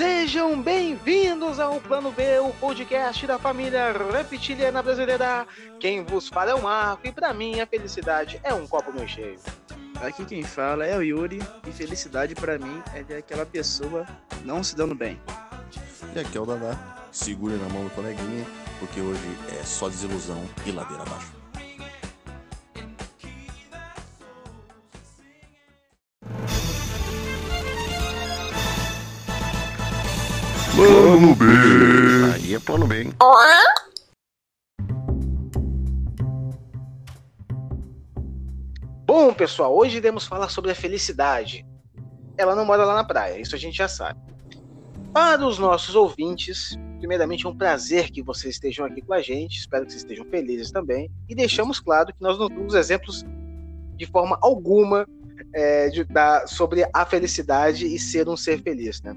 Sejam bem-vindos ao Plano B, o podcast da família reptiliana brasileira. Quem vos fala é o Marco e para mim a felicidade é um copo meio cheio. Aqui quem fala é o Yuri e felicidade para mim é ver aquela pessoa não se dando bem. E aqui é o Dadá. Segure na mão do coleguinha, porque hoje é só desilusão e ladeira abaixo. Plano B. Aí é plano B, hein? Bom, pessoal, hoje iremos falar sobre a felicidade. Ela não mora lá na praia, isso a gente já sabe. Para os nossos ouvintes, primeiramente é um prazer que vocês estejam aqui com a gente, espero que vocês estejam felizes também. E deixamos claro que nós não temos exemplos de forma alguma é, de, da, sobre a felicidade e ser um ser feliz, né?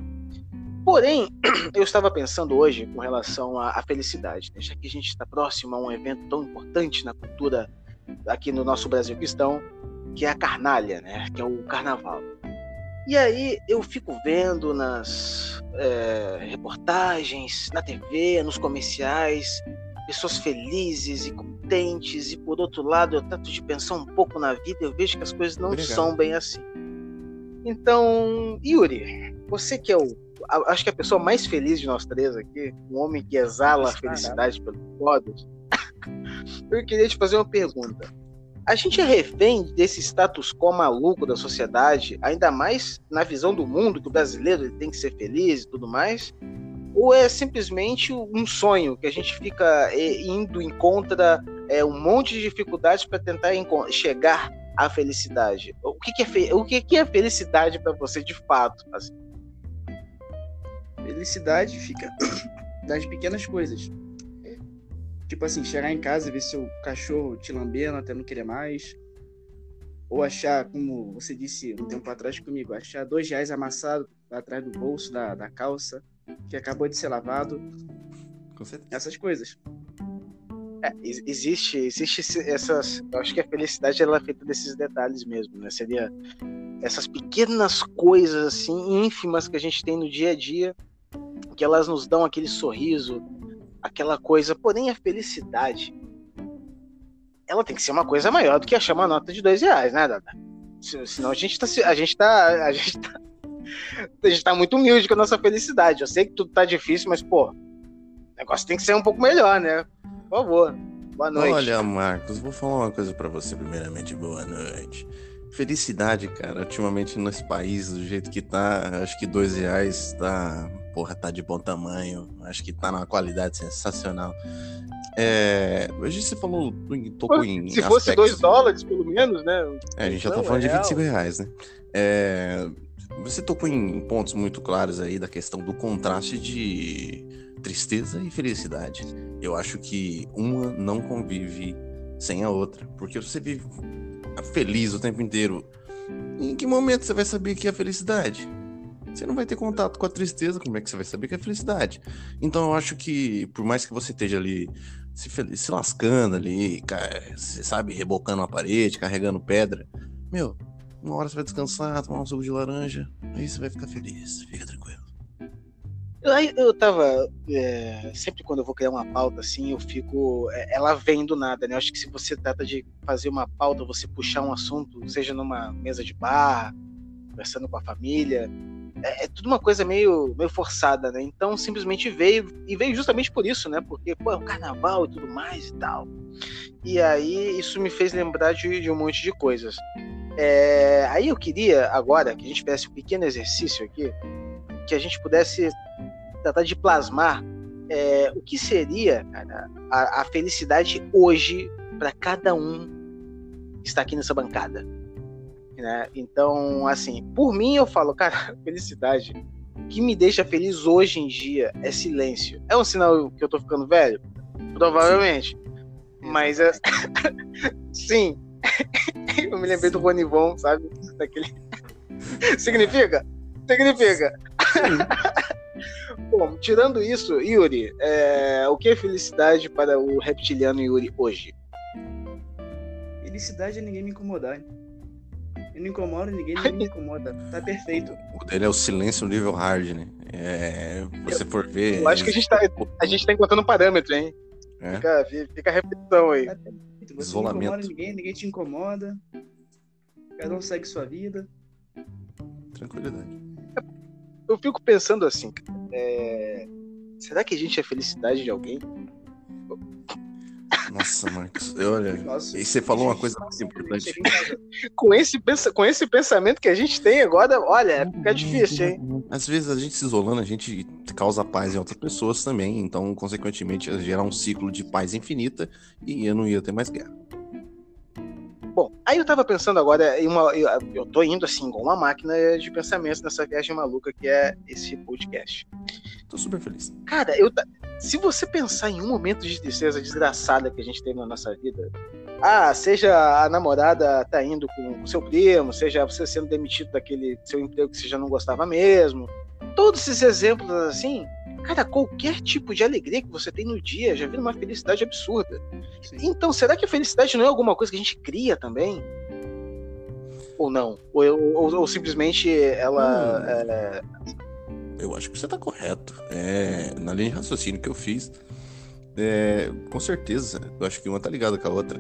Porém, eu estava pensando hoje com relação à, à felicidade, né? já que a gente está próximo a um evento tão importante na cultura aqui no nosso Brasil cristão, que é a carnalha, né? Que é o carnaval. E aí eu fico vendo nas é, reportagens, na TV, nos comerciais, pessoas felizes e contentes, e por outro lado eu trato de pensar um pouco na vida e eu vejo que as coisas não Obrigado. são bem assim. Então, Yuri, você que é o. a- Acho que a pessoa mais feliz de nós três aqui, um homem que exala a felicidade pelos podos, eu queria te fazer uma pergunta. A gente é refém desse status quo maluco da sociedade, ainda mais na visão do mundo, que o brasileiro tem que ser feliz e tudo mais? Ou é simplesmente um sonho que a gente fica eh, indo em contra é, um monte de dificuldades para tentar chegar à felicidade? O que, que é, o que, que é felicidade para você de fato? assim? Felicidade fica das pequenas coisas. Tipo assim, chegar em casa e ver seu cachorro te lambendo até não querer mais. Ou achar, como você disse um tempo atrás comigo, achar dois reais amassados atrás do bolso da, da calça, que acabou de ser lavado. Com certeza. Essas coisas. É, ex- existe, existe essas. Eu acho que a felicidade ela é feita desses detalhes mesmo, né? Seria essas pequenas coisas assim ínfimas que a gente tem no dia a dia, que elas nos dão aquele sorriso, aquela coisa. Porém, a felicidade, ela tem que ser uma coisa maior do que achar uma nota de dois reais, né, Dada? Se- Senão a gente tá, a gente tá, a gente tá, a gente tá muito humilde com a nossa felicidade. Eu sei que tudo tá difícil, mas pô, o negócio tem que ser um pouco melhor, né? Por favor. Boa noite. Olha, Marcos, vou falar uma coisa pra você primeiramente. Boa noite. Felicidade, cara, ultimamente nesse país, do jeito que tá, acho que dois reais tá, porra, tá de bom tamanho, acho que tá numa qualidade sensacional. É, hoje você falou, em- tocou em Se fosse 2 dólares, pelo menos, né? É, a gente já tá Não, falando é de 25 real. reais, né? É, você tocou em pontos muito claros aí da questão do contraste de tristeza e felicidade. Eu acho que uma não convive sem a outra, porque você vive feliz o tempo inteiro. Em que momento você vai saber que é felicidade? Você não vai ter contato com a tristeza, como é que você vai saber que é felicidade? Então eu acho que, por mais que você esteja ali se, se lascando ali, você sabe, rebocando a parede, carregando pedra, meu, uma hora você vai descansar, tomar um suco de laranja, aí você vai ficar feliz, fica tranquilo. Aí eu tava. é, sempre quando eu vou criar uma pauta assim, eu fico. é, ela vem do nada, né? Eu acho que se você trata de fazer uma pauta, você puxar um assunto, seja numa mesa de bar, conversando com a família, é, é tudo uma coisa meio, meio forçada, né? Então simplesmente veio, e veio justamente por isso, né? Porque, pô, é o carnaval e tudo mais e tal. E aí isso me fez lembrar de, de um monte de coisas. É, aí eu queria agora que a gente fizesse um pequeno exercício aqui, que a gente pudesse tratar de plasmar é, o que seria cara, a, a felicidade hoje para cada um que está aqui nessa bancada. Né? Então, assim, por mim eu falo, cara, felicidade. O que me deixa feliz hoje em dia é silêncio. É um sinal que eu tô ficando velho? Provavelmente. Mas é... sim. eu me lembrei do Ronivon, sabe? Daquele. Significa? Significa. Bom, tirando isso, Yuri, é, o que é felicidade para o reptiliano Yuri hoje? Felicidade é ninguém me incomodar. hein? Eu não incomodo ninguém, ninguém me incomoda. Tá perfeito. O dele é o silêncio nível hard, né? É, você for ver. Eu acho que a gente tá, a gente tá encontrando um parâmetro, hein? É. Fica, fica a reflexão aí. Tá perfeito. Você Isolamento. não incomoda ninguém, ninguém te incomoda. Cada um segue sua vida. Tranquilidade. Eu fico pensando assim, é, será que a gente é felicidade de alguém? Nossa, Marcos. eu- Olha, Nossa, e você falou uma coisa muito importante. Com esse, com esse pensamento que a gente tem agora, olha, fica difícil, hein? Às vezes a gente se isolando, a gente causa paz em outras pessoas também, então, consequentemente, ia gerar um ciclo de paz infinita e eu não ia ter mais guerra. Bom, aí eu tava pensando agora, em uma, eu, eu tô indo assim, igual uma máquina de pensamento nessa viagem maluca que é esse podcast. Tô super feliz. Cara, eu, se você pensar em um momento de tristeza desgraçada que a gente teve na nossa vida, ah, seja a namorada tá indo com o seu primo, seja você sendo demitido daquele seu emprego que você já não gostava mesmo, todos esses exemplos assim, cara, qualquer tipo de alegria que você tem no dia já vira uma felicidade absurda. Sim. Então, será que a felicidade não é alguma coisa que a gente cria também? Ou não? Ou, ou- ou simplesmente ela. Hum. é, Eu acho que você tá correto. É, na linha de raciocínio que eu fiz, é, com certeza, eu acho que uma tá ligada com a outra.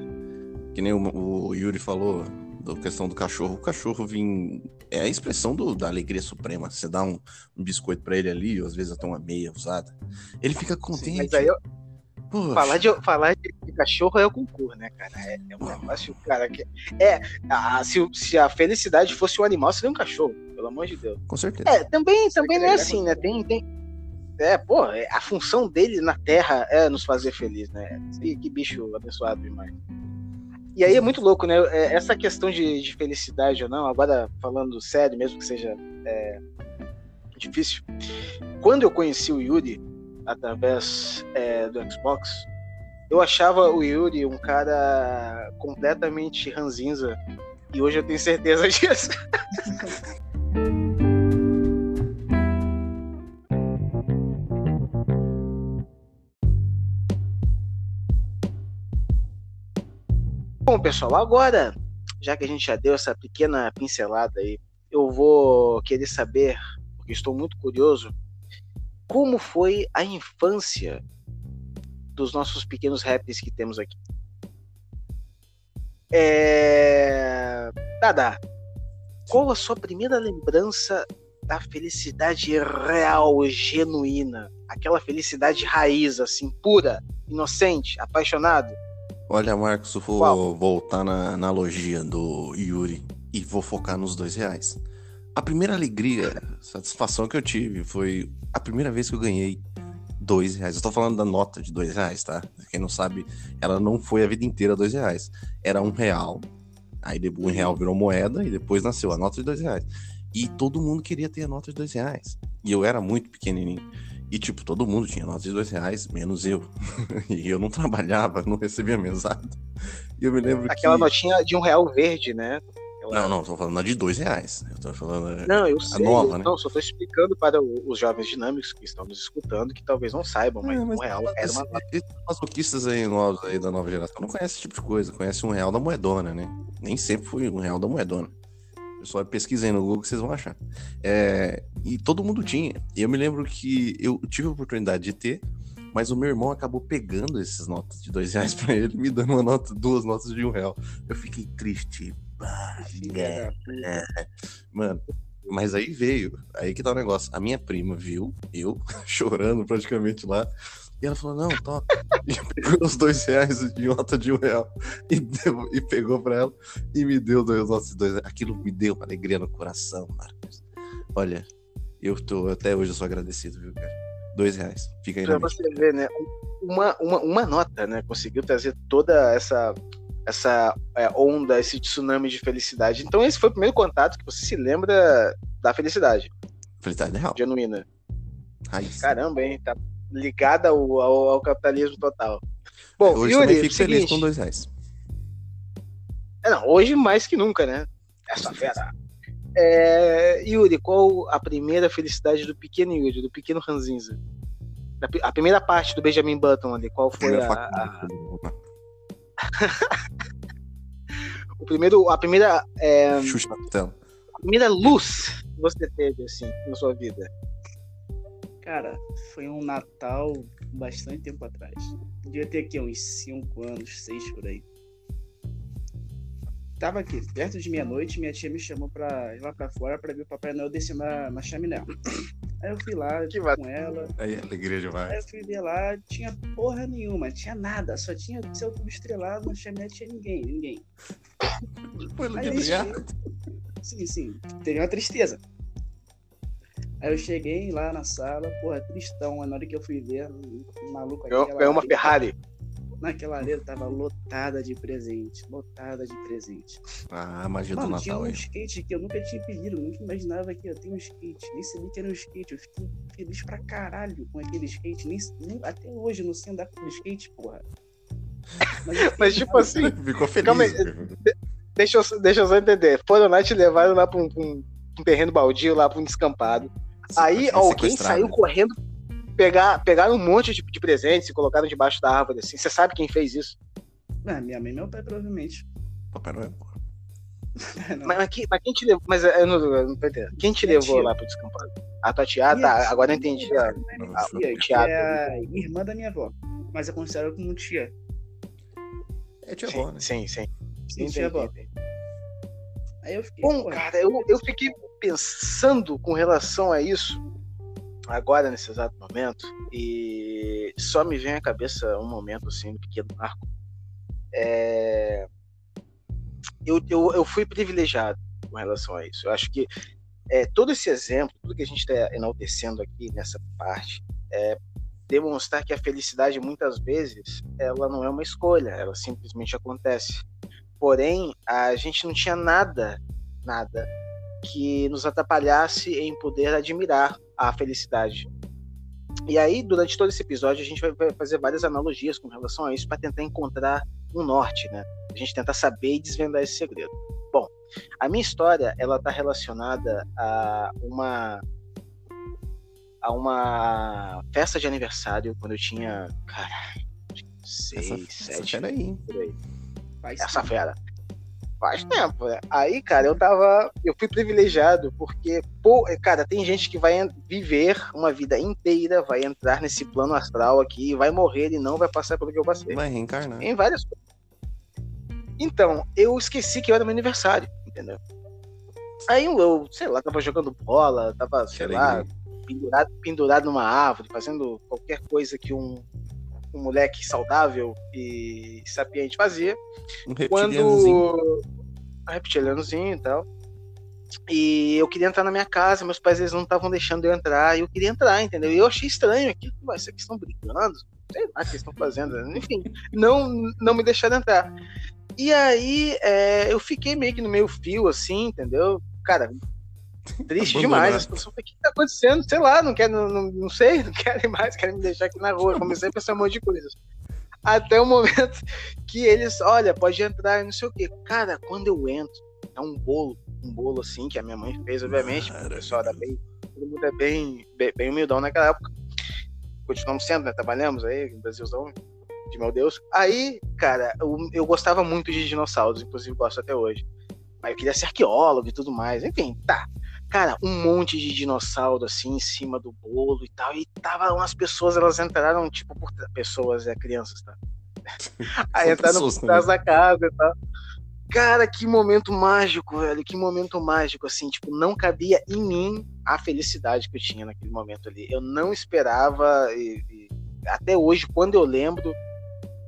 Que nem o, o Yuri falou da questão do cachorro. O cachorro vem. É a expressão do- da alegria suprema. Você dá um, um biscoito pra ele ali, ou às vezes até uma meia usada. Ele fica contente. mas aí eu- Poxa, falar, de, falar de, de cachorro é o concurso, né, cara? É, é um negócio, cara, que. É, a- se, se a felicidade fosse um animal, seria um cachorro, pelo amor de Deus. Com certeza. É, também, também não é agregar assim, né? Tem, tem. É, pô, é, a função dele na Terra é nos fazer feliz, né? Que, que bicho abençoado demais. E aí é muito louco, né? É, Essa questão de, de felicidade ou não, agora falando sério, mesmo que seja é, difícil. Quando eu conheci o Yuri através é, do Xbox, eu achava o Yuri um cara completamente ranzinza. E hoje eu tenho certeza disso. Bom, pessoal, agora, já que a gente já deu essa pequena pincelada aí, eu vou querer saber, porque estou muito curioso, como foi a infância dos nossos pequenos rappers que temos aqui. É... Dada, qual a sua primeira lembrança da felicidade real, genuína? Aquela felicidade raiz, assim, pura, inocente, apaixonado? Olha, Marcos, eu vou Qual? voltar na analogia do Yuri e vou focar nos dois reais. A primeira alegria, satisfação que eu tive foi a primeira vez que eu ganhei dois reais. Eu tô falando da nota de dois reais, tá? Quem não sabe, ela não foi a vida inteira dois reais. Era um real, aí um real virou moeda e depois nasceu a nota de dois reais. E todo mundo queria ter a nota de dois reais. E eu era muito pequenininho. E, tipo, todo mundo tinha nota de dois reais, menos eu. e eu não trabalhava, não recebia mesada. E eu me lembro Aquela que... notinha de um real verde, né? Não, não, tô falando de dois reais. Eu tô falando... Não, eu sei. nova, eu- né? Não, só tô explicando para os jovens dinâmicos que estão nos escutando, que talvez não saibam, mas, É, mas um real era uma Esses esses masoquistas aí novos aí da nova geração não conhecem esse tipo de coisa, conhece um real da moedona, né? Nem sempre foi um real da moedona. Pessoal, pesquisem no Google que vocês vão achar. É, e todo mundo tinha. E eu me lembro que eu tive a oportunidade de ter, mas o meu irmão acabou pegando essas notas de dois reais pra ele, me dando uma nota, duas notas de um real. Eu fiquei triste. É. da puta. Mano, mas aí veio, aí que tá o negócio. A minha prima viu, eu, chorando praticamente lá, e ela falou, não, toca. E pegou os dois reais de nota de um real e, deu- e pegou pra ela e me deu dois notas dois reais. Aquilo me deu uma alegria no coração, Marcos. Olha, eu tô, até hoje eu sou agradecido, viu, cara? Dois reais. Fica aí Pra você mente. ver, né? Uma, uma, uma nota, né? Conseguiu trazer toda essa essa é, onda, esse tsunami de felicidade. Então esse foi o primeiro contato que você se lembra da felicidade Felicidade real. genuína. Raiz. Caramba, hein? Tá ligada ao, ao, ao capitalismo total. Bom, hoje Yuri, também fico seguinte, feliz com dois reais. É, não, hoje mais que nunca, né? Essa fera. É, Yuri, qual a primeira felicidade do pequeno Yuri, do pequeno Ranzinza? A primeira parte do Benjamin Button ali, qual foi a, a- o primeiro, a primeira, é, Xuxa tela. a primeira luz que você teve, assim, na sua vida? Cara, foi um Natal bastante tempo atrás. Devia ter aqui uns 5 anos, 6 por aí. Tava aqui, perto de meia-noite, minha tia me chamou pra ir lá pra fora pra ver o Papai Noel descer na, na chaminé. Aí eu fui lá Que com ela. Aí, alegria Aí demais. eu fui ver lá, tinha porra nenhuma, tinha nada, só tinha seu tubo estrelado, na chaminé tinha ninguém, ninguém. Pô, Aí eu obrigado. Sim, sim, teve uma tristeza. Aí eu cheguei lá na sala, porra, tristão, na hora que eu fui ver, o maluco aquela ganhou uma Ferrari. Naquela arena tava lotada de presente, lotada de presente. Ah, a magia do Mano, tinha Natal um aí. skate que eu nunca tinha pedido, nunca imaginava que eu tenho um skate. Nem sabia que era um skate. Eu fiquei feliz pra caralho com aquele skate. Nem, nem- até hoje eu não sei andar com skate, porra. Mas, fiquei Mas, tipo assim, Ficou feliz. Calma aí. deixa eu, deixa eu só entender. Foram lá te levaram lá pra um, um- um terreno baldio, lá pra um descampado. Aí alguém saiu correndo, pegar, pegaram um monte de, de presentes e colocaram debaixo da árvore, assim. Você sabe quem fez isso? Ah, minha mãe e meu pai, provavelmente. Papai Noel, pô. Não. Mas, mas quem, mas quem te levou? Mas eu não, eu não tô entendendo. Quem te Minha levou tia. lá pro descampado? A tua tia? Ah, Minha tá. tia, Agora eu entendi. a- Não, a- foi- Tia, que teatro. é a irmã da minha avó. Mas eu considero como tia. É tia avó, né? Sim, sim. Sim, sim. tia avó. Aí eu fiquei. Bom, pô, cara, eu, eu fiquei pensando com relação a isso agora, nesse exato momento, e só me vem à cabeça um momento, assim, um pequeno marco. É, Eu, eu, eu fui privilegiado com relação a isso. Eu acho que é, todo esse exemplo, tudo que a gente está enaltecendo aqui nessa parte, é demonstrar que a felicidade, muitas vezes, ela não é uma escolha, ela simplesmente acontece. Porém, a gente não tinha nada, nada que nos atrapalhasse em poder admirar a felicidade. E aí, durante todo esse episódio, a gente vai fazer várias analogias com relação a isso para tentar encontrar um norte, né? A gente tentar saber e desvendar esse segredo. Bom, a minha história, ela está relacionada a uma a uma festa de aniversário quando eu tinha, cara, seis, Essa, essa sete, fera aí, hein? por aí essa tempo. fera. Faz tempo, né? Aí, cara, eu tava. Eu fui privilegiado, porque, pô, cara, tem gente que vai viver uma vida inteira, vai entrar nesse plano astral aqui, vai morrer e não vai passar pelo que eu passei. Vai reencarnar. Em várias coisas. Então, eu esqueci que era meu aniversário, entendeu? Aí eu, sei lá, tava jogando bola, tava, sei lá, pendurado, pendurado numa árvore, fazendo qualquer coisa que um, um moleque saudável e sapiente fazia Um quando um reptilianozinho e tal. E eu queria entrar na minha casa, meus pais eles não estavam deixando eu entrar, e eu queria entrar, entendeu? E eu achei estranho aqui, vai ser que estão brigando, sei lá o que estão fazendo, enfim, não não me deixaram entrar. E aí é, eu fiquei meio que no meio fio, assim, entendeu? Cara, triste demais. As pessoas, o que tá acontecendo? Sei lá, não quero, não, não sei, não querem mais, querem me deixar aqui na rua. Comecei a pensar um monte de coisas. Até o momento que eles, olha, pode entrar e não sei o quê. Cara, quando eu entro, é um bolo, um bolo assim, que a minha mãe fez, obviamente, o pessoal era bem, todo mundo é bem, bem, bem humildão naquela época. Continuamos sendo, né? Trabalhamos aí, no Brasilzão, de meu Deus. Aí, cara, eu, eu gostava muito de dinossauros, inclusive gosto até hoje. Mas eu queria ser arqueólogo e tudo mais, enfim, tá. Cara, um monte de dinossauro assim em cima do bolo e tal. E tava umas pessoas, elas entraram, tipo, por pessoas, é crianças, tá? Aí entraram pessoas por trás da casa e tal. Cara, que momento mágico, velho. Que momento mágico, assim. Tipo, não cabia em mim a felicidade que eu tinha naquele momento ali. Eu não esperava. E, e até hoje, quando eu lembro.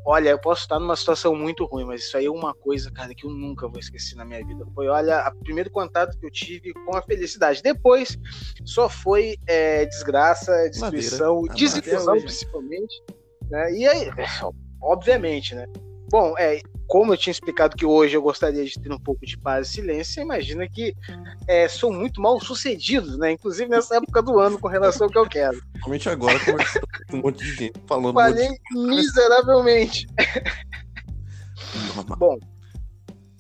Olha, eu posso estar numa situação muito ruim, mas isso aí é uma coisa, cara, que eu nunca vou esquecer na minha vida. Foi, olha, o primeiro contato que eu tive com a felicidade. Depois, só foi é, desgraça, destruição, Madeira. desilusão, principalmente. Né? E aí, obviamente, né? Bom, é, como eu tinha explicado que hoje eu gostaria de ter um pouco de paz e silêncio, imagina que é, sou muito mal sucedido, né? Inclusive nessa época do ano com relação ao que eu quero. Principalmente agora, conversando com um monte de gente, falando um Falei miseravelmente. de... Bom,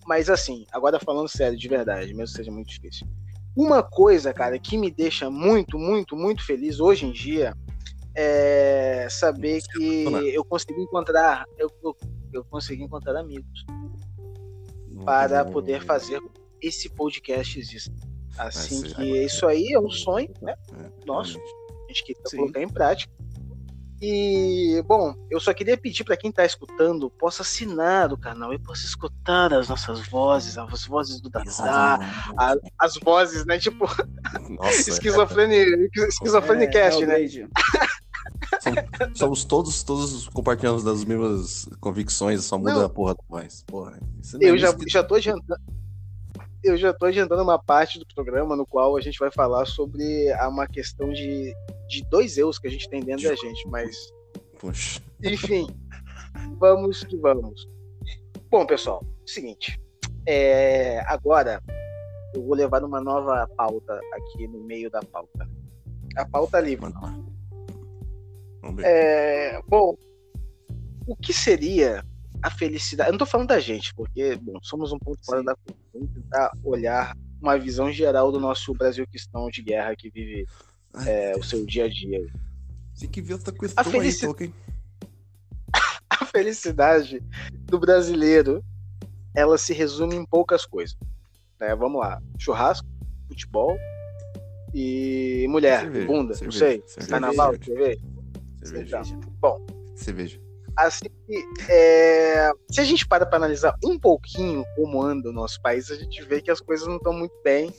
mas assim, agora falando sério, de verdade, mesmo que seja muito difícil. Uma coisa, cara, que me deixa muito, muito, muito feliz hoje em dia é saber que eu consegui encontrar, eu, eu, eu consegui encontrar amigos. para poder fazer esse podcast exista. Assim Mas, que isso aí é um sonho, né? É, realmente. A gente queria Sim. colocar em prática. E, bom, eu só queria pedir para quem está escutando, possa assinar o canal e possa escutar as nossas vozes, as vozes do Dadá, a- as vozes, né? Tipo, Nossa, esquizofrenia, esquizofrenicast, é, né? Hellblade. somos, somos todos, todos compartilhando das mesmas convicções, só muda Não. a porra da voz. Porra, é Eu já, que- já tô adiantando. Eu já tô adiantando uma parte do programa no qual a gente vai falar sobre uma questão de, de dois eus que a gente tem dentro da gente, mas Poxa. Enfim, vamos que vamos. Bom, pessoal, seguinte. é, agora eu vou levar uma nova pauta aqui no meio da pauta. A pauta livre. Ver. É, bom, o que seria a felicidade? Eu não tô falando da gente, porque, bom, somos um ponto fora da curva. Vamos tentar olhar uma visão geral do nosso Brasil cristão de guerra que vive é, o seu dia a dia. Tem que ver outra questão aí, felici- Tolkien. a felicidade do brasileiro ela se resume em poucas coisas. né? Vamos lá: churrasco, futebol e mulher, Cerveja, bunda, não cerveja, sei. cerveja, Carnaval, cerveja. Cerveja. Cerveja. Bom, Cerveja. assim que é, se a gente para para analisar um pouquinho como anda o nosso país, a gente vê que as coisas não estão muito bem.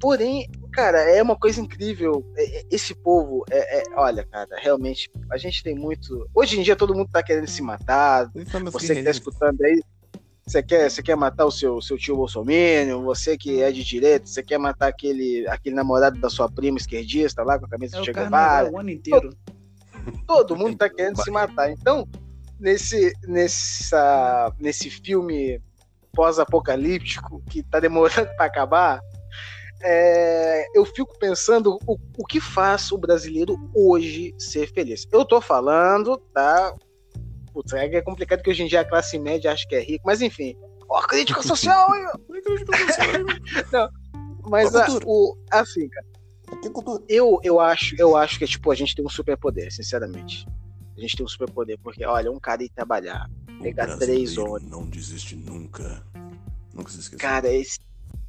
Porém, cara, é uma coisa incrível. É- é- Esse povo, é, é- olha, cara, realmente a gente tem muito. Hoje em dia todo mundo tá querendo se matar, você que tá escutando aí, você quer, você quer matar o seu, seu tio Bolsonaro, você que é de direita, você quer matar aquele, aquele namorado da sua prima esquerdista lá com a camisa É de Che Guevara. o ano inteiro. Todo mundo tá querendo se matar. Então, nesse, nessa, nesse filme pós-apocalíptico que tá demorando para acabar, é, eu fico pensando o, o que faz o brasileiro hoje ser feliz. Eu tô falando, tá? Putz, é é complicado que hoje em dia a classe média acha que é rico, mas enfim. Ó, crítica social, hein? Mas Ó, a- cultura. o, assim, cara, eu, eu, acho, eu acho que tipo, a gente tem um superpoder, sinceramente. A gente tem um superpoder, porque, olha, um cara ir trabalhar, pegar três horas. Não desiste nunca. Nunca se esqueça. Cara, esse.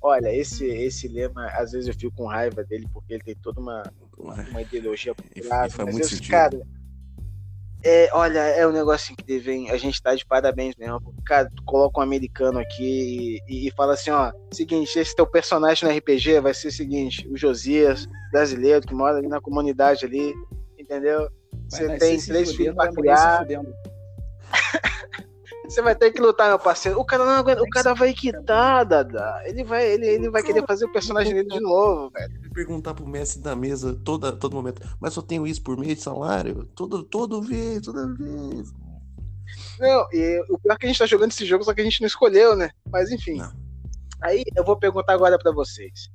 Olha, esse, esse lema, às vezes eu fico com raiva dele, porque ele tem toda uma, uma ideologia por trás. faz mas muito sentido. Cara, é, olha, é um negócio incrível, hein? A gente tá de parabéns mesmo. porque, Cara, tu coloca um americano aqui e, e fala assim, ó, seguinte, esse teu personagem no RPG vai ser o seguinte, o Josias, brasileiro, que mora ali na comunidade ali, entendeu? Você tem três filhos pra criar, você vai ter que lutar, meu parceiro. O cara não aguenta, o cara vai quitar, Dada. Ele vai, ele, ele vai querer fazer o personagem dele de novo, velho. Perguntar pro mestre da mesa toda, todo momento, mas só tenho isso por mês de salário? Todo, todo vez, toda vez. Não, e o pior é que a gente tá jogando esse jogo, só que a gente não escolheu, né? Mas enfim. Não. Aí eu vou perguntar agora pra vocês.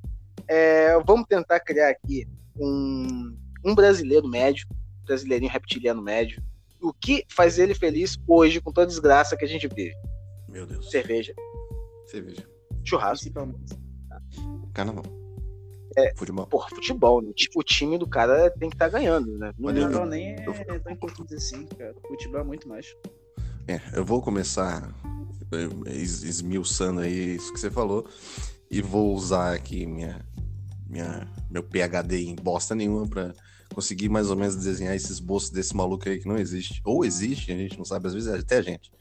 É, vamos tentar criar aqui um, um brasileiro médio, brasileirinho reptiliano médio. O que faz ele feliz hoje com toda a desgraça que a gente vive? Meu Deus. Cerveja, Cerveja. churrasco, Principalmente. Carnaval. É. Futebol. porra, futebol. Né? Tipo, o time do cara tem que estar ganhando, né? Não- Carnaval nem é eu- tão importante assim, cara. Futebol é muito mais. É, eu vou começar eh, es- esmiuçando aí isso que você falou e vou usar aqui minha, minha, meu PHD em bosta nenhuma pra conseguir mais ou menos desenhar esse esboço desse maluco aí que não existe. Ou existe, a gente não sabe, às vezes é até a gente.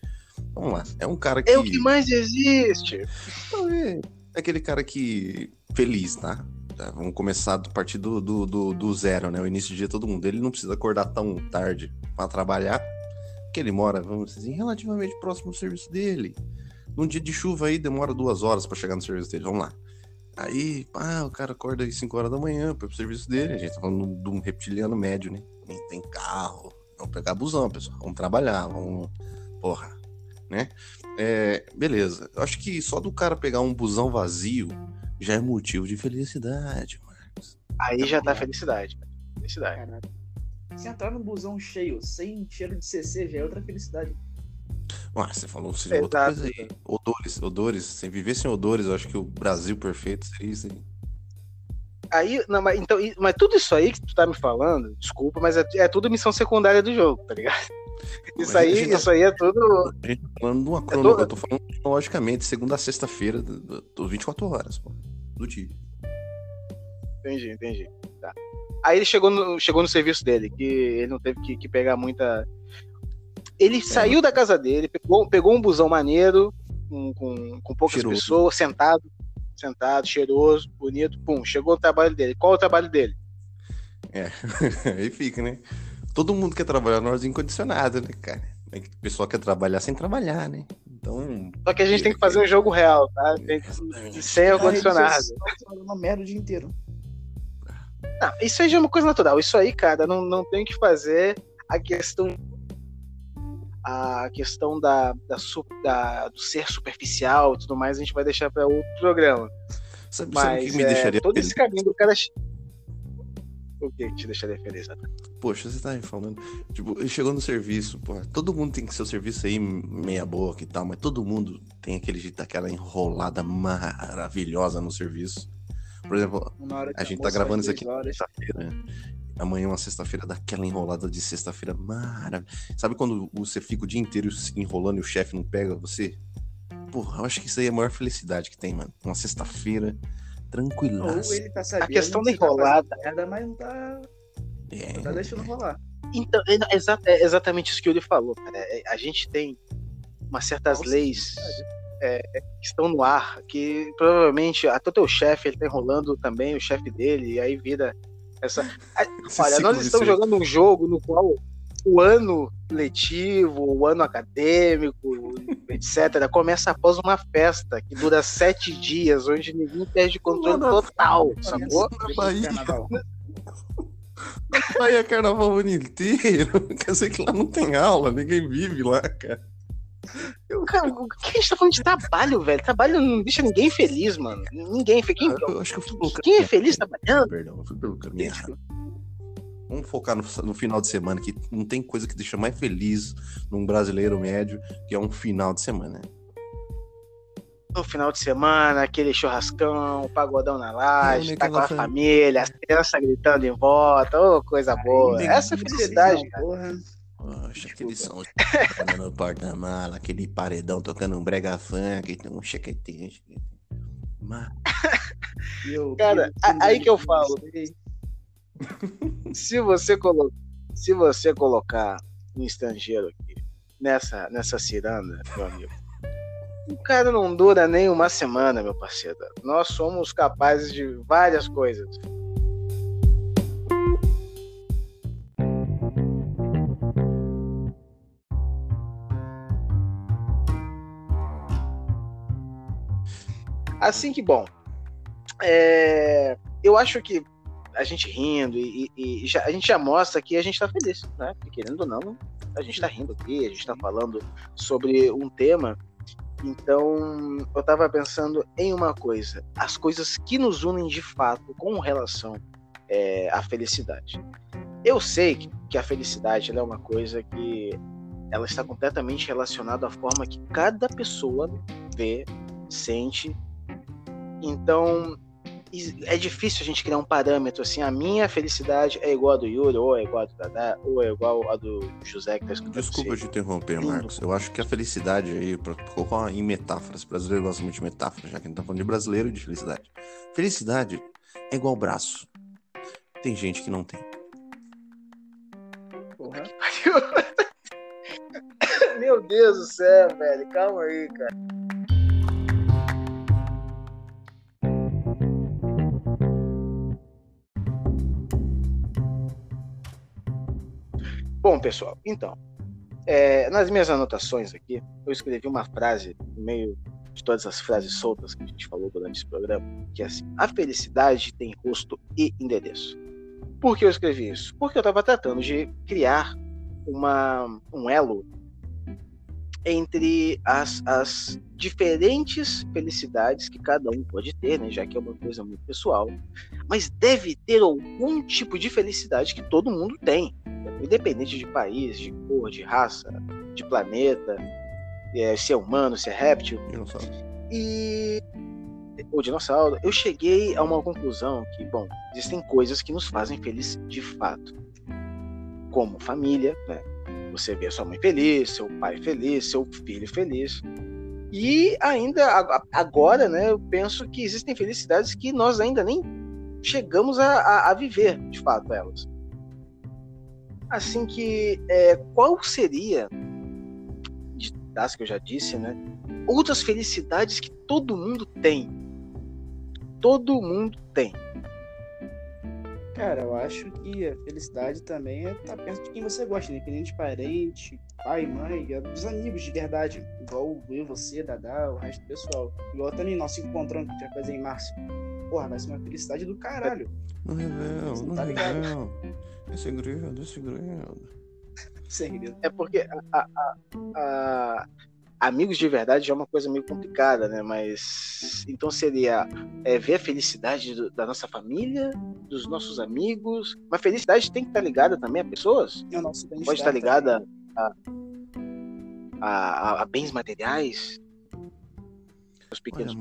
Vamos lá. É um cara que. É o que mais existe. É aquele cara que. Feliz, tá? Tá, Vamos começar a partir do, do, do, do zero, né? O início do dia todo mundo. Ele não precisa acordar tão tarde pra trabalhar, porque ele mora, vamos dizer assim, relativamente próximo do serviço dele. Num dia de chuva aí, demora duas horas pra chegar no serviço dele. Vamos lá. Aí, pá, o cara acorda às 5 horas da manhã pra ir pro serviço dele. A gente tá falando de um reptiliano médio, né? Nem tem carro. Vamos pegar busão, pessoal. Vamos trabalhar, vamos. Porra, né? É, beleza. Eu acho que só do cara pegar um busão vazio já é motivo de felicidade, Marcos. Aí já tá felicidade. cara. Felicidade. Caraca. Se entrar num busão cheio, sem cheiro de CC, já é outra felicidade. Ah, você falou você outra Exato. coisa aí. Odores, odores. Sem viver sem odores, eu acho que o Brasil perfeito seria isso aí. Aí, não, mas, então, mas tudo isso aí que tu tá me falando, desculpa, mas é, é tudo missão secundária do jogo, tá ligado? Isso aí, gente tá- isso aí é tudo. A gente tá falando de uma crônica, eu tô falando logicamente, segunda a sexta-feira, do- do- do 24 horas, pô, do dia. Entendi, entendi. Tá. Aí ele chegou no, chegou no serviço dele, que ele não teve que, que pegar muita. Ele saiu da casa dele, pegou, pegou um busão maneiro, com, com, com poucas Cheiroso. pessoas, sentado, sentado, cheiroso, bonito, pum, chegou no trabalho dele. Qual é o trabalho dele? Aí fica, né? Todo mundo quer trabalhar arzinho condicionado, né, cara? O pessoal quer trabalhar sem trabalhar, né? Então. Só que a gente tem que fazer um jogo real, tá? Tem que, sem ar-condicionado. Uma merda o dia inteiro. Não, isso aí já é uma coisa natural. Isso aí, cara, não, não tem que fazer a questão. A questão da, da, su- da- do ser superficial e tudo mais, a gente vai deixar para outro programa. Sabe, sabe o Mas que me é, deixaria todo feliz? esse caminho do cara. O que te deixaria feliz? Adam? Poxa, você tá me falando. Tipo, ele chegou no serviço, pô. Todo mundo tem que seu serviço aí meia boca e tal, mas todo mundo tem aquele jeito daquela enrolada maravilhosa no serviço. Por exemplo, a gente tá gravando isso aqui sexta-feira. Amanhã é uma sexta-feira daquela enrolada de sexta-feira maravilhosa. Sabe quando você fica o dia inteiro se enrolando e o chefe não pega você? Porra, eu acho que isso aí é a maior felicidade que tem, mano. Uma sexta-feira Ou tranquilaça. ele tá sabendo. A questão que da tá enrolada. Merda, mas não tá, É, não tá deixando rolar. Então, é, exa- é exatamente isso que ele falou, cara. É, A gente tem umas certas Nossa, leis é, que estão no ar, que provavelmente até o teu chefe ele tá enrolando também, o chefe dele, e aí vira essa. Olha, nós estamos jogando um jogo no qual o ano letivo, o ano acadêmico, etc., começa após uma festa que dura sete dias, onde ninguém perde controle Mano, total, sacou? Na Bahia, é carnaval o ano inteiro. Quer dizer que lá não tem aula, ninguém vive lá, cara. Cara, o que a gente tá falando de trabalho, velho? Trabalho não deixa ninguém feliz, mano. Ninguém feliz. Quem, Eu acho que eu fui pelo quem é feliz trabalhando? Perdão, eu fui pelo caminho errado. Vamos focar no, no final de semana, que não tem coisa que deixa mais feliz num brasileiro médio que é um final de semana. No final de semana, aquele churrascão, pagodão na laje, Reúne tá com a fam- família, as crianças gritando em volta, ô, coisa boa. Aí, Essa é felicidade, porra. Poxa, aquele som tocando no porta-mala, aquele paredão tocando um brega funk, um chequetinho. Mas, Cara, aí que eu falo. Se você, colo... Se você colocar um estrangeiro aqui nessa, nessa ciranda, meu amigo, o cara não dura nem uma semana, meu parceiro. Nós somos capazes de várias coisas. Assim que, bom, é, eu acho que a gente rindo e, e- e já- a gente já mostra que a gente tá feliz, né? Porque, querendo ou não, a gente tá rindo aqui, a gente tá falando sobre um tema. Então, eu tava pensando em uma coisa: as coisas que nos unem de fato com relação é, à felicidade. Eu sei que, que a felicidade é uma coisa que ela está completamente relacionada à forma que cada pessoa vê, sente. Então, é difícil a gente criar um parâmetro assim, a minha felicidade é igual a do Yuri, ou é igual a do Dadá, ou é igual a do José que tá escutando desculpa te interromper, Lindo. Marcos. Eu acho que a felicidade aí, pra colocar em metáforas, brasileiro gosta muito de metáforas, já que a gente tá falando de brasileiro e de felicidade. Felicidade é igual braço. Tem gente que não tem. Porra. Meu Deus do céu, velho, calma aí, cara. Bom, pessoal, então, é, nas minhas anotações aqui, eu escrevi uma frase no meio de todas as frases soltas que a gente falou durante esse programa, que é assim: a felicidade tem rosto e endereço. Por que eu escrevi isso? Porque eu estava tratando de criar uma, um elo entre as, as diferentes felicidades que cada um pode ter, né, já que é uma coisa muito pessoal, mas deve ter algum tipo de felicidade que todo mundo tem, independente de país, de cor, de raça, de planeta, é, se é humano, se é réptil, sei. e o dinossauro, eu cheguei a uma conclusão que, bom, existem coisas que nos fazem felizes de fato, como família, né? Você vê sua mãe feliz, seu pai feliz, seu filho feliz. E ainda agora, né, eu penso que existem felicidades que nós ainda nem chegamos a, a, a viver, de fato, elas. Assim que, é, qual seria, das que eu já disse, né, outras felicidades que todo mundo tem? Todo mundo tem. Cara, eu acho que a felicidade também é estar perto de quem você gosta, independente de parente, pai, mãe, é dos amigos de verdade. Igual eu, você, Dadá, o resto do pessoal. Igual também nós se encontrando que a gente vai fazer em março. Porra, vai ser uma felicidade do caralho. Não revela, Você não tá ligado? revela. É segredo, é segredo. Segredo. É porque a- a- a- amigos de verdade já é uma coisa meio complicada, né? Mas então seria é, ver a felicidade do- da nossa família, dos nossos amigos. Mas felicidade tem que estar ligada também a pessoas. É o nosso Pode bem-estar estar ligada também. a, a- a bens materiais. Os pequenos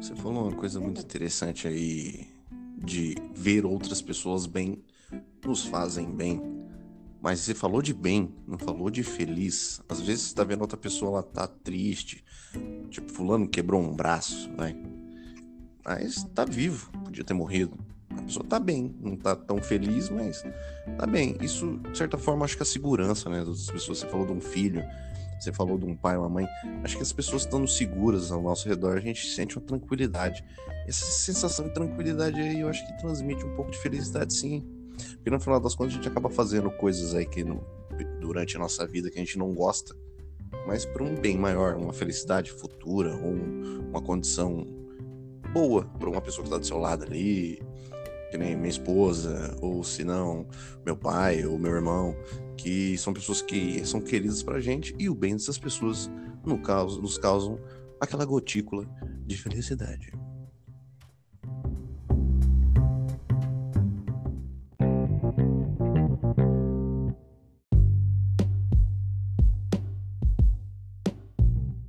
você falou uma coisa muito interessante aí de ver outras pessoas bem, nos fazem bem. Mas você falou de bem, não falou de feliz. Às vezes você tá vendo outra pessoa, ela tá triste. Tipo, fulano quebrou um braço, vai. Mas tá vivo, podia ter morrido. A pessoa tá bem, não tá tão feliz, mas tá bem. Isso, de certa forma, acho que é a segurança, né, das pessoas. Você falou de um filho, você falou de um pai, uma mãe. Acho que as pessoas estando seguras ao nosso redor, a gente sente uma tranquilidade. Essa sensação de tranquilidade aí, eu acho que transmite um pouco de felicidade, sim. Porque no final das contas, a gente acaba fazendo coisas aí que no- durante a nossa vida que a gente não gosta, mas para um bem maior, uma felicidade futura, ou um- uma condição boa para uma pessoa que está do seu lado ali, que nem minha esposa, ou se não, meu pai ou meu irmão, que são pessoas que são queridas pra gente e o bem dessas pessoas no nos causam aquela gotícula de felicidade.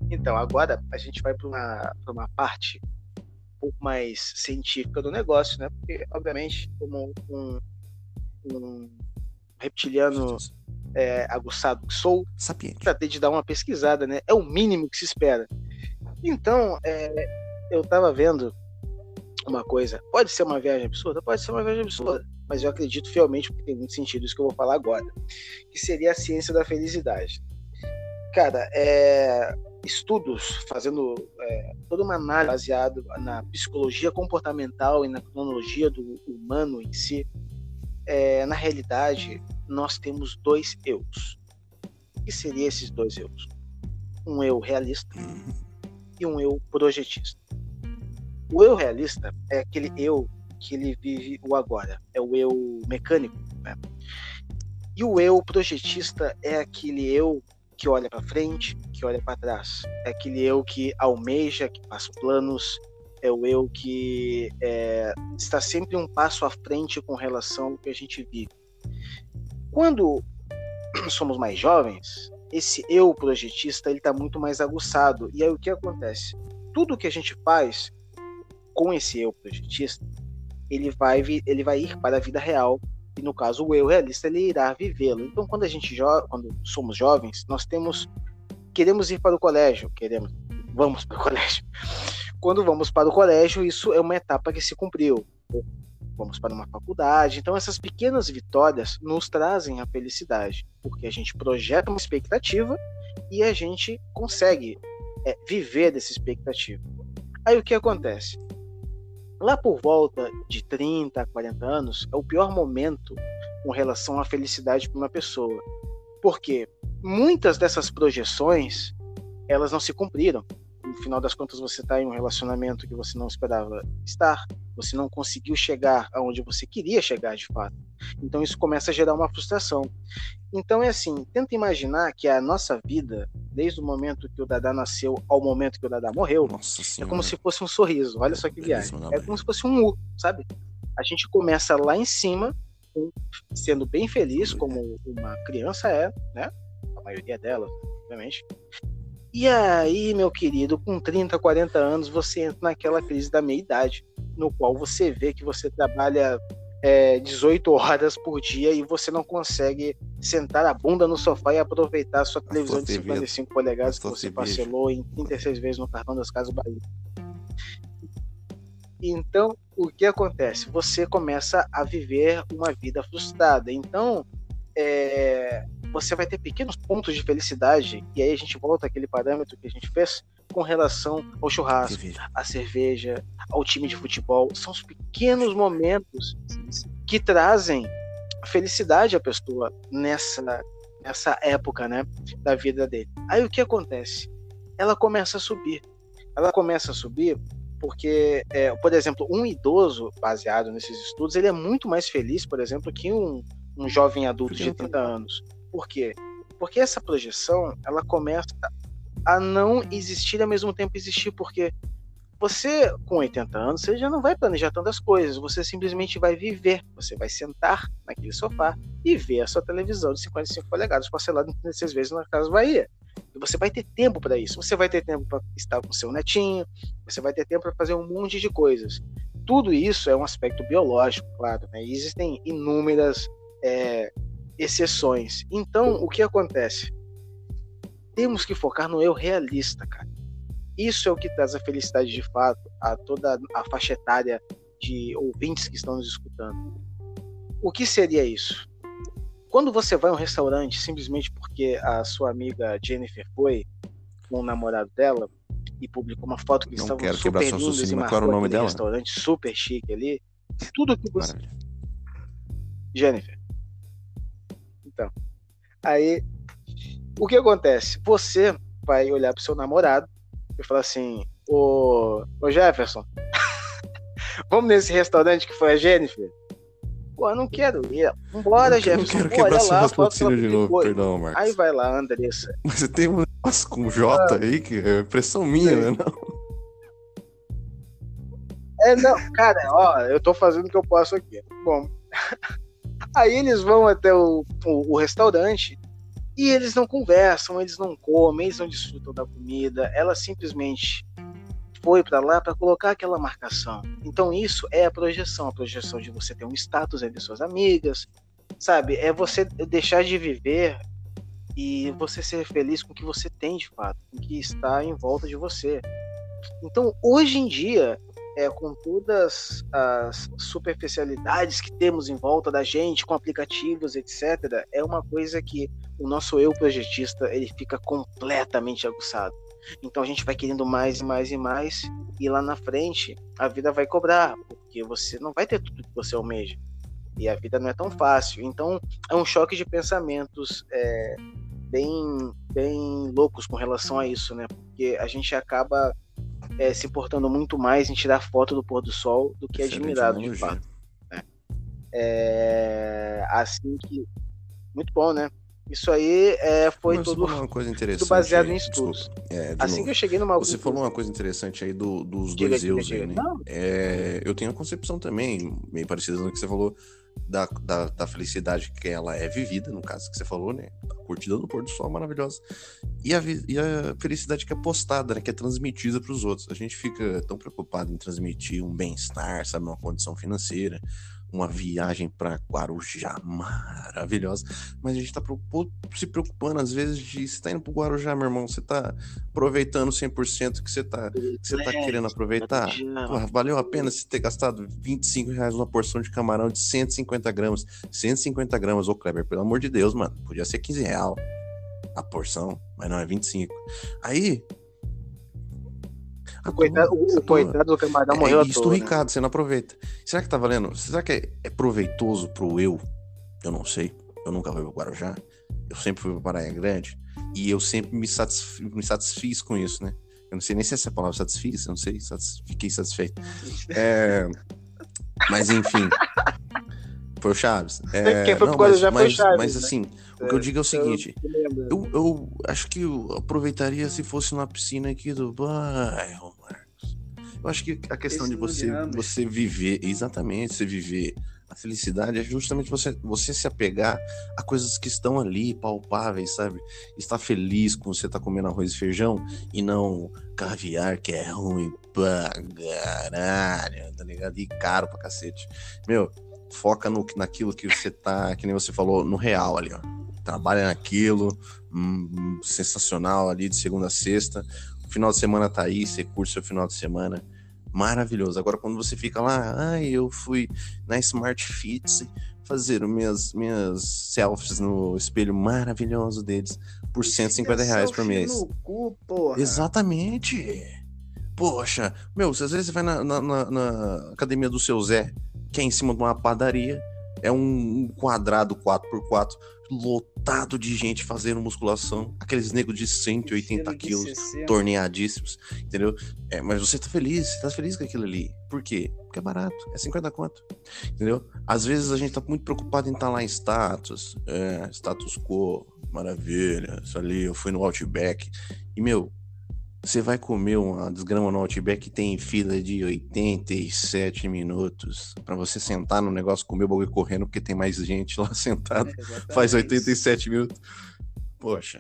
Então, agora a gente vai para uma, pra uma parte um pouco mais científica do negócio, né? Porque, obviamente, como um, um reptiliano é, aguçado que sou, Sapiente. tratei de dar uma pesquisada, né? É o mínimo que se espera. Então, é, eu tava vendo uma coisa. Pode ser uma viagem absurda? Pode ser uma viagem absurda. Mas eu acredito fielmente, porque tem muito sentido isso que eu vou falar agora. Que seria a ciência da felicidade. Cara, é, estudos fazendo é, toda uma análise baseada na psicologia comportamental e na cronologia do humano em si. É, na realidade, nós temos dois eus. O que seriam esses dois eus? Um eu realista e um eu projetista. O eu realista é aquele eu que ele vive o agora, é o eu mecânico. Né? E o eu projetista é aquele eu que olha para frente, que olha para trás, é aquele eu que almeja, que passa planos, é o eu que é, está sempre um passo à frente com relação ao que a gente vive. Quando somos mais jovens, esse eu projetista ele está muito mais aguçado. E aí o que acontece? Tudo que a gente faz com esse eu projetista, ele vai, ele vai ir para a vida real. E no caso, o eu realista, ele irá vivê-lo. Então, quando a gente quando somos jovens, nós temos queremos ir para o colégio, queremos vamos para o colégio. Quando vamos para o colégio, isso é uma etapa que se cumpriu. Vamos para uma faculdade. Então, essas pequenas vitórias nos trazem a felicidade, porque a gente projeta uma expectativa e a gente consegue é, viver dessa expectativa. Aí o que acontece? Lá por volta de 30, 40 anos, é o pior momento com relação à felicidade para uma pessoa. Porque muitas dessas projeções, elas não se cumpriram. No final das contas, você está em um relacionamento que você não esperava estar, você não conseguiu chegar aonde você queria chegar de fato. Então isso começa a gerar uma frustração. Então é assim, tenta imaginar que a nossa vida, desde o momento que o Dada nasceu ao momento que o Dada morreu, é como se fosse um sorriso. Olha só que viagem. Belíssimo, É como se fosse um U, sabe? A gente começa lá em cima, sendo bem feliz, como uma criança é, né? A maioria delas, obviamente. E aí, meu querido, com 30, 40 anos, você entra naquela crise da meia-idade, no qual você vê que você trabalha é, 18 horas por dia e você não consegue sentar a bunda no sofá e aproveitar a sua televisão de TV. 55 polegadas que você parcelou em 36 vezes no cartão das Casas Bahia. Então, o que acontece? Você começa a viver uma vida frustrada. Então, é, você vai ter pequenos pontos de felicidade, e aí a gente volta àquele parâmetro que a gente fez com relação ao churrasco, Cerveja. à cerveja, ao time de futebol. São os pequenos momentos que trazem felicidade à pessoa nessa, nessa época né, da vida dele. Aí o que acontece? Ela começa a subir. Ela começa a subir porque, é, por exemplo, um idoso, baseado nesses estudos, ele é muito mais feliz, por exemplo, que um, um jovem adulto de 30 anos. Por quê? Porque essa projeção, ela começa a não existir ao mesmo tempo existir, porque você, com 80 anos, você já não vai planejar tantas coisas, você simplesmente vai viver, você vai sentar naquele sofá e ver a sua televisão de 55 polegadas parcelada em 36 vezes na Casa Bahia. E você vai ter tempo para isso, você vai ter tempo para estar com seu netinho, você vai ter tempo para fazer um monte de coisas. Tudo isso é um aspecto biológico, claro, né? E existem inúmeras é, exceções. Então, o que acontece? Temos que focar no eu realista, cara. Isso é o que traz a felicidade de fato a toda a faixa etária de ouvintes que estão nos escutando. O que seria isso? Quando você vai a um restaurante simplesmente porque a sua amiga Jennifer foi com o namorado dela e publicou uma foto que eles Não estavam quero super quebrar seu lindos e marcou era o nome dela? restaurante super chique ali, tudo que você Maravilha. Jennifer. Então, aí o que acontece? Você vai olhar pro seu namorado e falar assim: Ô, ô Jefferson, vamos nesse restaurante que foi a Jennifer? Pô, eu não quero ir. Vambora, Eu não Jefferson. quero Pô, quebrar seu lá, raciocínio de novo, perdão, Marcos. Aí vai lá, Andressa. Mas você tem um negócio com J aí que é impressão minha, né? Não. É, não, cara, ó, eu tô fazendo o que eu posso aqui. Bom, aí eles vão até o, o, o restaurante e eles não conversam, eles não comem, eles não desfrutam da comida. Ela simplesmente foi pra lá pra colocar aquela marcação. Então isso é a projeção, a projeção de você ter um status entre suas amigas, sabe? É você deixar de viver e você ser feliz com o que você tem de fato, com o que está em volta de você. Então, hoje em dia, é, com todas as superficialidades que temos em volta da gente, com aplicativos, etc., é uma coisa que o nosso eu projetista ele fica completamente aguçado. Então a gente vai querendo mais e mais e mais, e lá na frente a vida vai cobrar, porque você não vai ter tudo que você almeja. E a vida não é tão fácil. Então é um choque de pensamentos é, bem, bem loucos com relação a isso, né? Porque a gente acaba é, se importando muito mais em tirar foto do pôr do sol do que Excelente admirado de analogia. fato. É, assim que. Muito bom, né? Isso aí é, foi Mas tudo, uma coisa interessante. tudo baseado aí, em estudos. É, de Assim novo. que eu cheguei numa. Você falou uma coisa interessante aí do- dos Diga, dois diga, eus diga. aí, né? É, eu tenho a concepção também, meio parecida no que você falou, da, da, da felicidade que ela é vivida, no caso que você falou, né? A curtida do pôr do sol maravilhosa. E a, e a felicidade que é postada, né? Que é transmitida para os outros. A gente fica tão preocupado em transmitir um bem-estar, sabe? Uma condição financeira, uma viagem para Guarujá maravilhosa. Mas a gente tá preocup- se preocupando, às vezes, de você tá indo pro Guarujá, meu irmão, você tá aproveitando 100% que você tá, que você tá querendo aproveitar. Porra, valeu a pena você ter gastado 25 reais numa porção de camarão de 150 gramas. 150 gramas, ô Kleber, pelo amor de Deus, mano. Podia ser 15 real a porção, mas não, é 25. Aí. O coitado, o, o coitado do camarão morreu é isso, toa, né? Ricardo, você não aproveita. Será que tá valendo? Será que é, é proveitoso pro eu? Eu não sei. Eu nunca fui pro Guarujá. Eu sempre fui pra Praia Grande. E eu sempre me, satisf... me satisfiz com isso, né? Eu não sei nem se essa é a palavra satisfiz, eu não sei, satis... fiquei satisfeito. É... Mas enfim. Foi o Chaves. É... Quem foi pro não, Guarujá mas, foi o Chaves, mas né? assim, o que eu digo é o seguinte: Eu eu, eu acho que eu aproveitaria se fosse numa piscina aqui do bairro, Marcos. Eu acho que a questão Esse de você, você viver, exatamente, você viver a felicidade é justamente você, você se apegar a coisas que estão ali, palpáveis, sabe? Estar feliz com você estar comendo arroz e feijão e não caviar que é ruim pra caralho, tá ligado? E caro pra cacete. Meu, foca no, naquilo que você tá, que nem você falou, no real ali, ó. Trabalha naquilo, hum, sensacional ali de segunda a sexta. O final de semana tá aí, você curte seu final de semana. Maravilhoso. Agora, quando você fica lá, ai, eu fui na Smart Fits fazer minhas, minhas selfies no espelho maravilhoso deles por 150 reais por mês. No cu, porra. Exatamente. Poxa, meu, às vezes você vai na, na, na- na academia do seu Zé, que é em cima de uma padaria, é um quadrado 4x4 lotado de gente fazendo musculação, aqueles negros de 180 Cheiro de quilos, 60. torneadíssimos, entendeu? É, mas você tá feliz, você tá feliz com aquilo ali. Por quê? Porque é barato, é 50 conto, entendeu? Às vezes a gente tá muito preocupado em estar lá em status, é, status quo, maravilha, isso ali, eu fui no Outback, e meu, você vai comer uma desgrama no Outback que tem fila de 87 minutos pra você sentar no negócio, comer o bagulho correndo, porque tem mais gente lá sentada, Exatamente. faz 87 minutos. Poxa,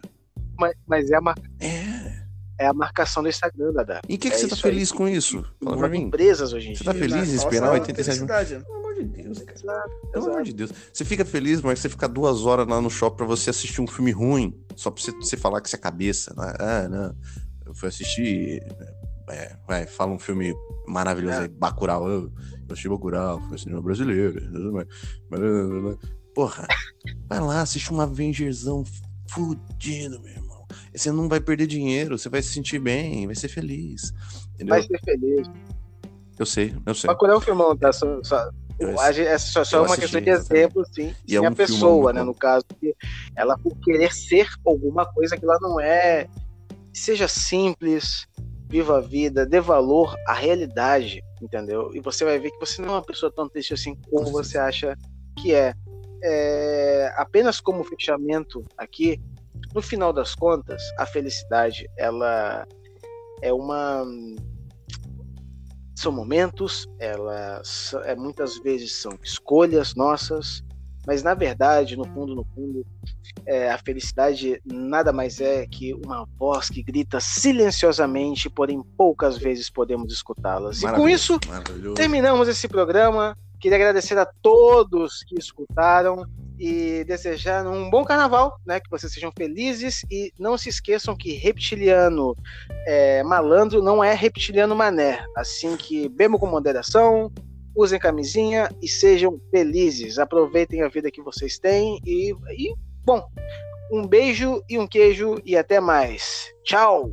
Mas, mas é, a é... é a marcação do Instagram, Dada. E o que, que É você tá isso aí. feliz com isso? Fala pra mim. empresas hoje em Você dia. tá feliz em esperar falsa 87 minutos? felicidade. Pelo amor de Deus, cara. Exato, Pelo amor exato. de Deus. Você fica feliz, mas você fica duas horas lá no shopping pra você assistir um filme ruim, só pra você, você falar que você é cabeça. né? Ah, não. Eu fui assistir. É, vai, fala um filme maravilhoso É. aí, Bacurau. Eu, eu assisti Bacurau, foi cinema brasileiro. Porra, vai lá, assiste um Avengerzão fudido, meu irmão. Você não vai perder dinheiro, você vai se sentir bem, vai ser feliz. Entendeu? Vai ser feliz. Eu sei, eu sei. Bacurau é um filmão, tá? Só, só, a é só, só uma questão de exemplo, sim. E é a um filmão pessoa, né? No caso, ela por querer ser alguma coisa que ela não é. Seja simples, viva a vida, dê valor à realidade, entendeu? E você vai ver que você não é uma pessoa tão triste assim como Com você acha que é. É, Apenas como fechamento aqui, no final das contas, a felicidade, ela é uma são momentos, elas é, muitas vezes são escolhas nossas, mas na verdade, no fundo, no fundo, é, a felicidade nada mais é que uma voz que grita silenciosamente, porém poucas vezes podemos escutá-las. E com isso, terminamos esse programa. Queria agradecer a todos que escutaram e desejar um bom carnaval, né? Que vocês sejam felizes e não se esqueçam que reptiliano é, malandro não é reptiliano mané. Assim que bebam com moderação, usem camisinha e sejam felizes. Aproveitem a vida que vocês têm e, e bom, um beijo e um queijo e até mais. Tchau!